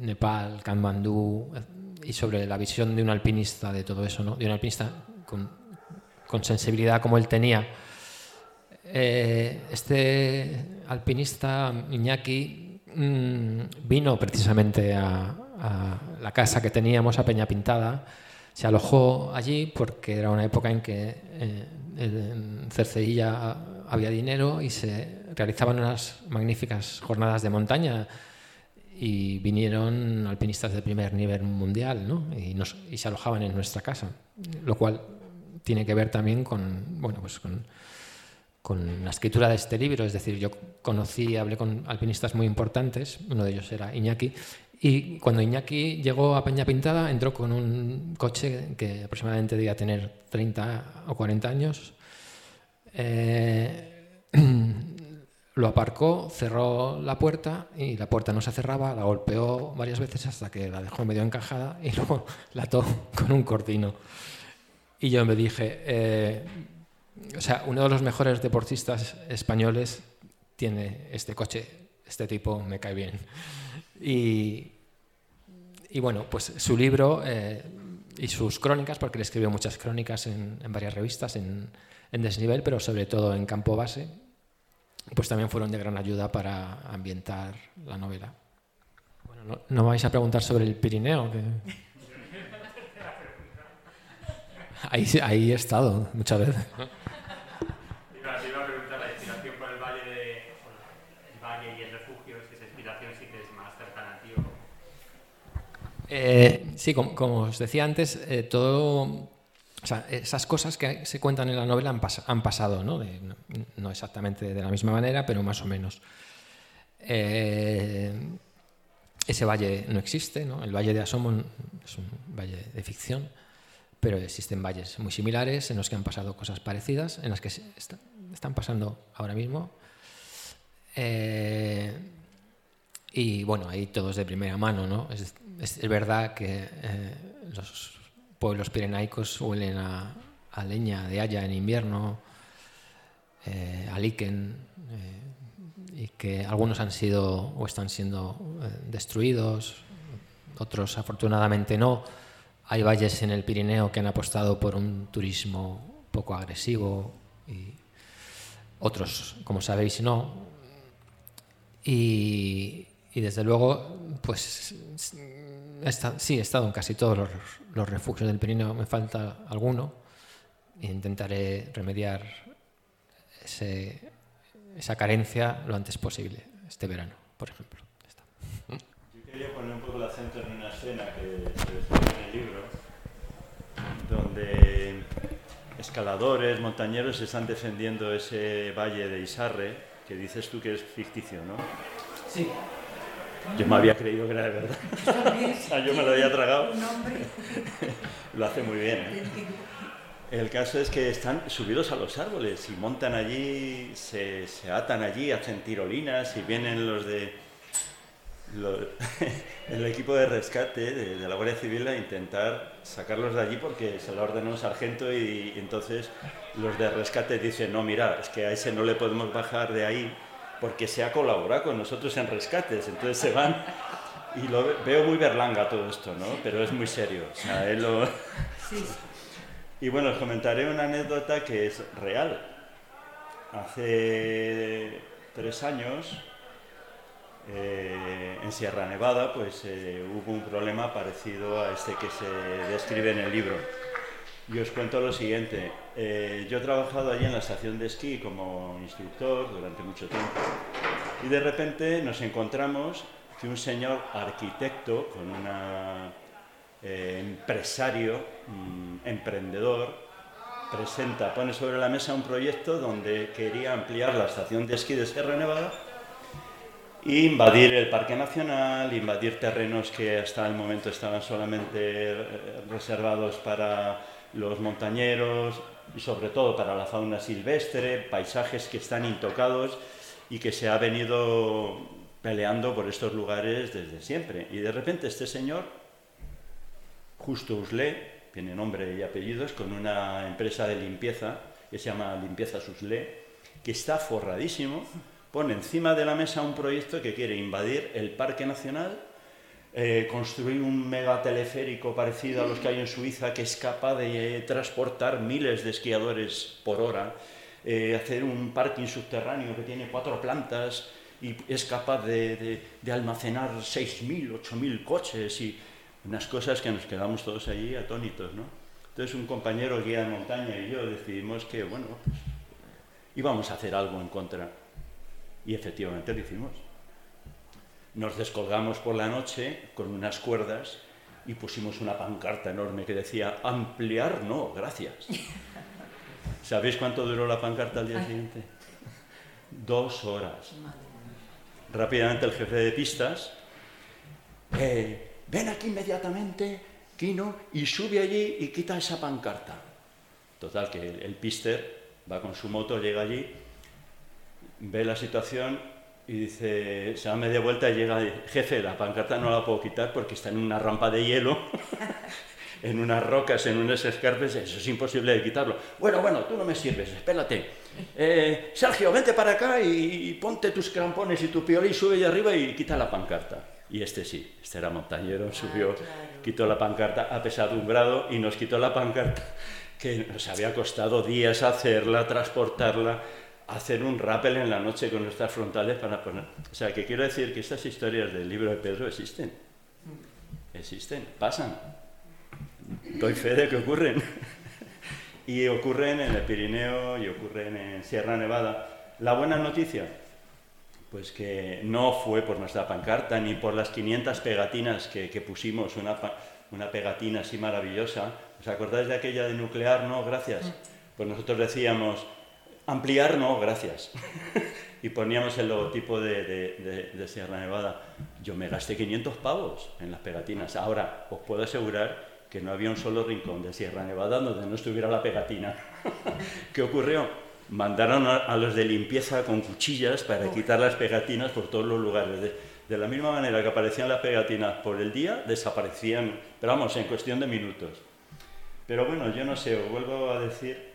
S2: Nepal, Kathmandú y sobre la visión de un alpinista de todo eso, ¿no? de un alpinista con, con sensibilidad como él tenía eh, este alpinista Iñaki mm, vino precisamente a, la casa que teníamos a Peña Pintada, se alojó allí porque era una época en que eh, en Cercedilla había dinero y se realizaban unas magníficas jornadas de montaña y vinieron alpinistas de primer nivel mundial y, se alojaban en nuestra casa, lo cual tiene que ver también con, bueno, pues con con la escritura de este libro, es decir, yo conocí, hablé con alpinistas muy importantes, uno de ellos era Iñaki, Y cuando Iñaki llegó a Peña Pintada, entró con un coche que aproximadamente debía tener 30 o 40 años. Eh, [CLEARS THROAT] lo aparcó, cerró la puerta y la puerta no se cerraba, la golpeó varias veces hasta que la dejó medio encajada y [LAUGHS] luego la ató con un cortino. Y yo me dije, eh, o sea, uno de los mejores deportistas españoles tiene este coche, este tipo me cae bien. Y, y bueno, pues su libro eh, y sus crónicas, porque le escribió muchas crónicas en, varias revistas, en, en, desnivel, pero sobre todo en campo base, pues también fueron de gran ayuda para ambientar la novela. Bueno, no, vais a preguntar sobre el Pirineo. Que... [LAUGHS] Ahí, ahí he estado muchas veces. Eh, sí, como, os decía antes, eh, todo, esas cosas que se cuentan en la novela han, pasado, ¿no? exactamente de la misma manera, pero más o menos. Eh, ese valle no existe, ¿no? el valle de Asomo es un valle de ficción, pero existen valles muy similares en los que han pasado cosas parecidas, en las que están pasando ahora mismo. y bueno, ahí todos de primera mano, ¿no? es, verdad que eh, los pueblos pirenaicos huelen a, leña de haya en invierno, eh, a líquen, eh, y que algunos han sido o están siendo destruidos, otros afortunadamente no. Hay valles en el Pirineo que han apostado por un turismo poco agresivo y otros, como sabéis, no. Y, y desde luego, pues sí, he estado en casi todos los, refugios del Pirineo, me falta alguno. E intentaré remediar esa carencia lo antes posible, este verano, por ejemplo.
S3: Yo quería poner un poco el acento en una escena que se describe en el libro, donde escaladores, montañeros están defendiendo ese valle de Isarre, que dices tú que es ficticio, ¿no?
S2: Sí.
S3: Yo me había creído que era de verdad. [LAUGHS] yo me lo había tragado. [LAUGHS] lo hace muy bien. ¿eh? El caso es que están subidos a los árboles y montan allí, se, atan allí, hacen tirolinas y vienen los de [LAUGHS] el equipo de rescate de, la Guardia Civil a intentar sacarlos de allí porque se lo ordenó un sargento y, y entonces los de rescate dicen, no, mira, es que a ese no le podemos bajar de ahí porque se ha colaborado con nosotros en rescates, entonces se van y lo veo muy berlanga todo esto, ¿no? Pero es muy serio, o sea, él lo... [LAUGHS] Y bueno, os comentaré una anécdota que es real. Hace tres años, eh, en Sierra Nevada, pues eh, hubo un problema parecido a este que se describe en el libro. Y os cuento lo siguiente. Eh, yo he trabajado allí en la estación de esquí como instructor durante mucho tiempo. Y de repente nos encontramos que un señor arquitecto con un eh, empresario, mm, emprendedor, presenta, pone sobre la mesa un proyecto donde quería ampliar la estación de esquí de Sierra Nevada e invadir el Parque Nacional, invadir terrenos que hasta el momento estaban solamente eh, reservados para los montañeros y sobre todo para la fauna silvestre, paisajes que están intocados y que se ha venido peleando por estos lugares desde siempre. Y de repente este señor, Justo Uslé, tiene nombre y apellidos, con una empresa de limpieza que se llama Limpieza Uslé, que está forradísimo, pone encima de la mesa un proyecto que quiere invadir el Parque Nacional eh, construir un megateleférico parecido a los que hay en Suiza que es capaz de eh, transportar miles de esquiadores por hora, eh, hacer un parking subterráneo que tiene cuatro plantas y es capaz de, de almacenar 6.000, 8.000 coches y unas cosas que nos quedamos todos allí atónitos, ¿no? Entonces un compañero guía de montaña y yo decidimos que, bueno, pues, íbamos a hacer algo en contra. Y efectivamente lo hicimos nos descolgamos por la noche con unas cuerdas y pusimos una pancarta enorme que decía, ampliar no, gracias. [LAUGHS] ¿Sabéis cuánto duró la pancarta al día siguiente? Dos horas. Rápidamente el jefe de pistas eh, ven aquí inmediatamente, Kino, y sube allí y quita esa pancarta. Total, que el, el pister va con su moto, llega allí, ve la situación y dice, se da media vuelta y llega, jefe, la pancarta no la puedo quitar porque está en una rampa de hielo, [LAUGHS] en unas rocas, en unos escarpes, eso es imposible de quitarlo. Bueno, bueno, tú no me sirves, espérate. Eh, Sergio, vente para acá y, ponte tus crampones y tu piola y sube allá arriba y quita la pancarta. Y este sí, este era montañero, ah, subió, quitó la pancarta apesadumbrado y nos quitó la pancarta que nos había costado días hacerla, transportarla hacer un rappel en la noche con nuestras frontales para poner... O sea, que quiero decir que estas historias del libro de Pedro existen. Existen, pasan. Doy fe de que ocurren. [LAUGHS] y ocurren en el Pirineo y ocurren en Sierra Nevada. La buena noticia, pues que no fue por nuestra pancarta ni por las 500 pegatinas que, pusimos, una, una pegatina así maravillosa. ¿Os acordáis de aquella de nuclear? No, gracias. Pues nosotros decíamos, Ampliar no, gracias. [LAUGHS] y poníamos el logotipo de, Sierra Nevada. Yo me gasté 500 pavos en las pegatinas. Ahora, os puedo asegurar que no había un solo rincón de Sierra Nevada donde no estuviera la pegatina. [LAUGHS] ¿Qué ocurrió? Mandaron a, los de limpieza con cuchillas para quitar las pegatinas por todos los lugares. De, de la misma manera que aparecían las pegatinas por el día, desaparecían, pero vamos, en cuestión de minutos. Pero bueno, yo no sé, os vuelvo a decir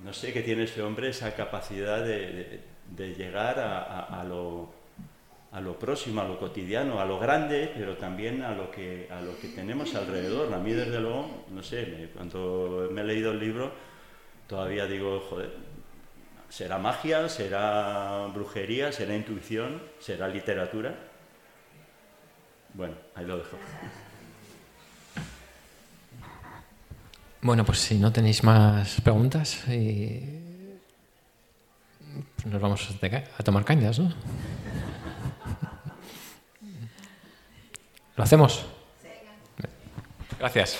S3: no sé qué tiene ese hombre, esa capacidad de, llegar a, lo, próximo, a lo cotidiano, a lo grande, pero también a lo que, a lo que tenemos alrededor. A mí, desde luego, no sé, cuando me he leído el libro, todavía digo, joder, ¿será magia? ¿Será brujería? ¿Será intuición? ¿Será literatura? Bueno, ahí lo dejo.
S2: Bueno, pues si no tenéis más preguntas, y nos vamos a tomar cañas, ¿no? [LAUGHS] ¿Lo hacemos? Gracias.